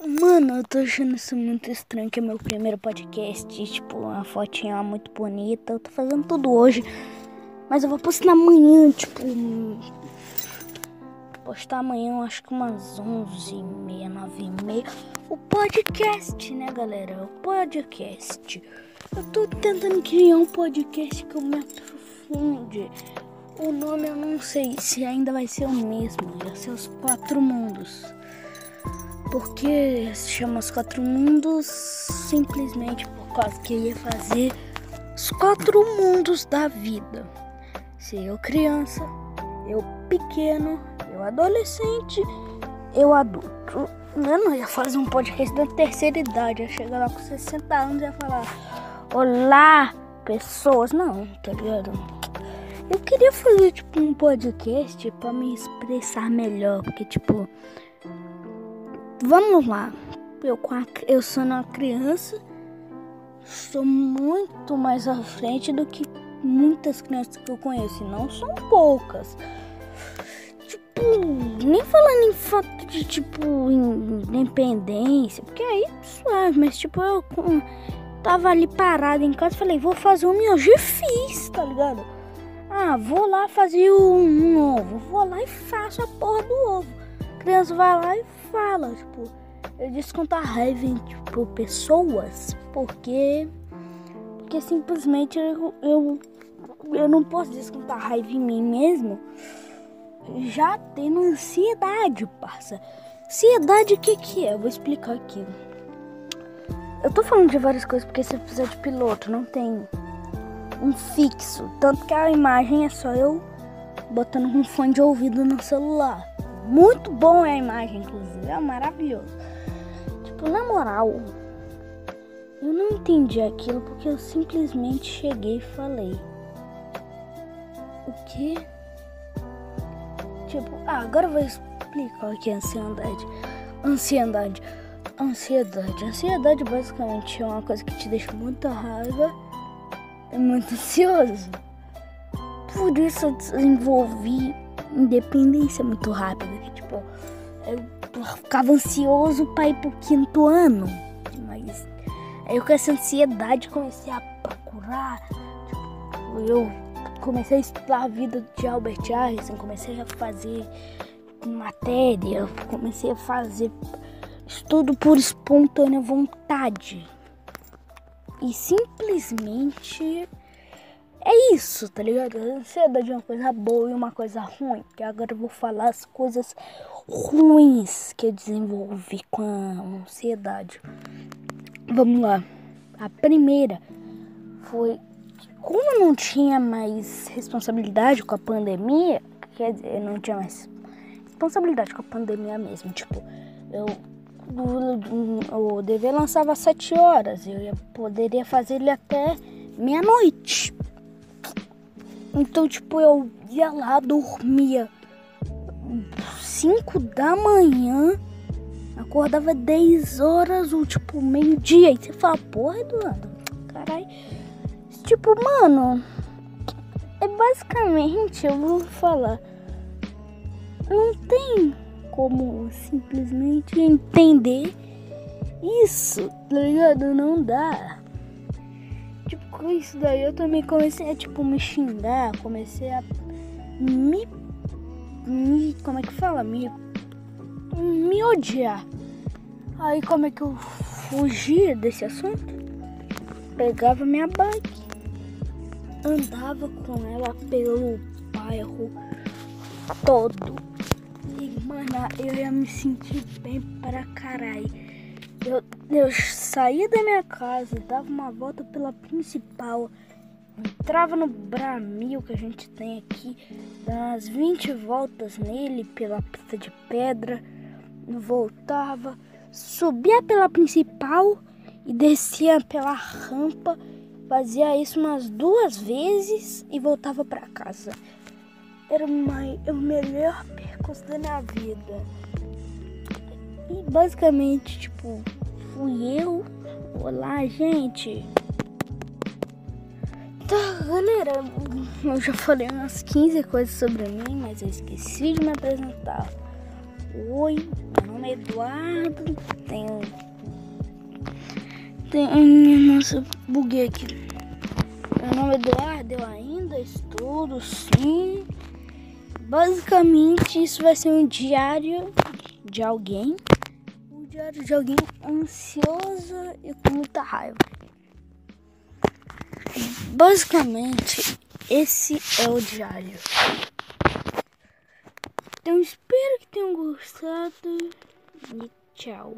Mano, eu tô achando isso muito estranho, que é meu primeiro podcast, tipo, uma fotinha muito bonita. Eu tô fazendo tudo hoje, mas eu vou postar amanhã, tipo... Postar amanhã, acho que umas 11h30, 9h30. O podcast, né, galera? O podcast. Eu tô tentando criar um podcast que eu me aprofunde. O nome eu não sei se ainda vai ser o mesmo, vai ser os Quatro Mundos. Porque se chama Os Quatro Mundos simplesmente por causa que ia fazer os quatro mundos da vida. Se eu criança, eu pequeno, eu adolescente, eu adulto. Eu não ia fazer um podcast da terceira idade, ia chegar lá com 60 anos e ia falar Olá, pessoas. Não, tá ligado? Eu queria fazer tipo um podcast para me expressar melhor, porque tipo Vamos lá. Eu, eu sou uma criança, sou muito mais à frente do que muitas crianças que eu conheço. E não são poucas. Tipo, nem falando em fato de, tipo, independência, porque aí suave, mas tipo, eu tava ali parado em casa falei, vou fazer um miojo e fiz, tá ligado? Ah, vou lá fazer um, um ovo, vou lá e faço a porra do ovo. Criança vai lá e fala, tipo, eu desconto a raiva em, tipo, pessoas, porque, porque simplesmente eu, eu, eu não posso descontar raiva em mim mesmo, já tendo ansiedade, parça. Ansiedade, o que que é? Eu vou explicar aqui. Eu tô falando de várias coisas porque esse episódio piloto não tem um fixo, tanto que a imagem é só eu botando um fone de ouvido no celular. Muito bom é a imagem, inclusive. É maravilhoso. Tipo, na moral, eu não entendi aquilo porque eu simplesmente cheguei e falei. O que? Tipo, ah, agora eu vou explicar o que é ansiedade. Ansiedade. Ansiedade. Ansiedade basicamente é uma coisa que te deixa muita raiva e muito ansioso. Por isso eu desenvolvi independência muito rápida. Que, tipo, eu ficava ansioso para ir pro quinto ano. Mas aí eu com essa ansiedade comecei a procurar. Tipo, eu comecei a estudar a vida de Albert Einstein, comecei a fazer matéria, comecei a fazer estudo por espontânea vontade. E simplesmente é isso, tá ligado? A ansiedade é uma coisa boa e uma coisa ruim. Que agora eu vou falar as coisas ruins que eu desenvolvi com a ansiedade. Vamos lá. A primeira foi como eu não tinha mais responsabilidade com a pandemia, quer dizer, eu não tinha mais responsabilidade com a pandemia mesmo. Tipo, eu o dever lançava às 7 horas, eu ia, poderia fazer ele até meia-noite. Então, tipo, eu ia lá, dormia 5 da manhã, acordava 10 horas ou tipo meio-dia. E você fala, porra, Eduardo, caralho. Tipo, mano, é basicamente, eu vou falar, não tem como simplesmente entender isso, tá ligado? Não dá com isso daí eu também comecei a tipo me xingar, comecei a me, me como é que fala? Me me odiar. Aí como é que eu fugia desse assunto? Pegava minha bike, andava com ela pelo bairro todo. E mano, eu ia me sentir bem pra caralho. Eu, saía da minha casa, dava uma volta pela principal, entrava no Bramil que a gente tem aqui, dava umas 20 voltas nele pela pista de pedra, voltava, subia pela principal e descia pela rampa, fazia isso umas duas vezes e voltava para casa. Era uma, o melhor percurso da minha vida. E basicamente, tipo, fui eu. Olá, gente. Tá, galera, eu já falei umas 15 coisas sobre mim, mas eu esqueci de me apresentar. Oi, meu nome é Eduardo. Tenho. Tenho. Nossa, buguei aqui. Meu nome é Eduardo, eu ainda estudo, sim. Basicamente, isso vai ser um diário de alguém. Diário de alguém ansioso e com muita raiva. Basicamente, esse é o diário. Então espero que tenham gostado e tchau.